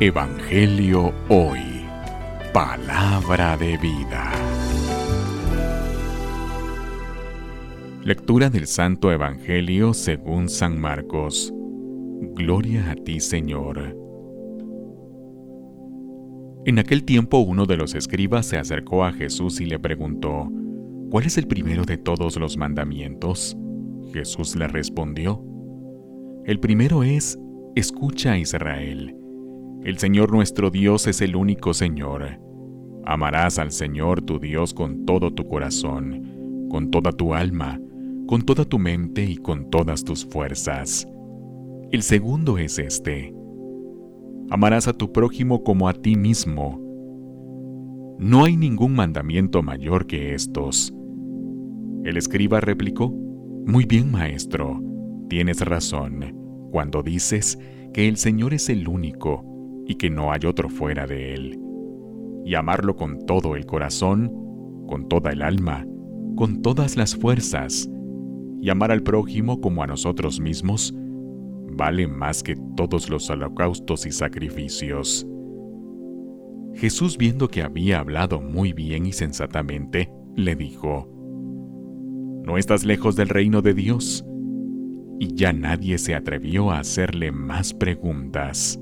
Evangelio Hoy. Palabra de vida. Lectura del Santo Evangelio según San Marcos. Gloria a ti, Señor. En aquel tiempo uno de los escribas se acercó a Jesús y le preguntó, ¿Cuál es el primero de todos los mandamientos? Jesús le respondió, El primero es, escucha Israel. El Señor nuestro Dios es el único Señor. Amarás al Señor tu Dios con todo tu corazón, con toda tu alma, con toda tu mente y con todas tus fuerzas. El segundo es este. Amarás a tu prójimo como a ti mismo. No hay ningún mandamiento mayor que estos. El escriba replicó, Muy bien, maestro, tienes razón cuando dices que el Señor es el único y que no hay otro fuera de Él. Y amarlo con todo el corazón, con toda el alma, con todas las fuerzas, y amar al prójimo como a nosotros mismos, vale más que todos los holocaustos y sacrificios. Jesús, viendo que había hablado muy bien y sensatamente, le dijo, No estás lejos del reino de Dios. Y ya nadie se atrevió a hacerle más preguntas.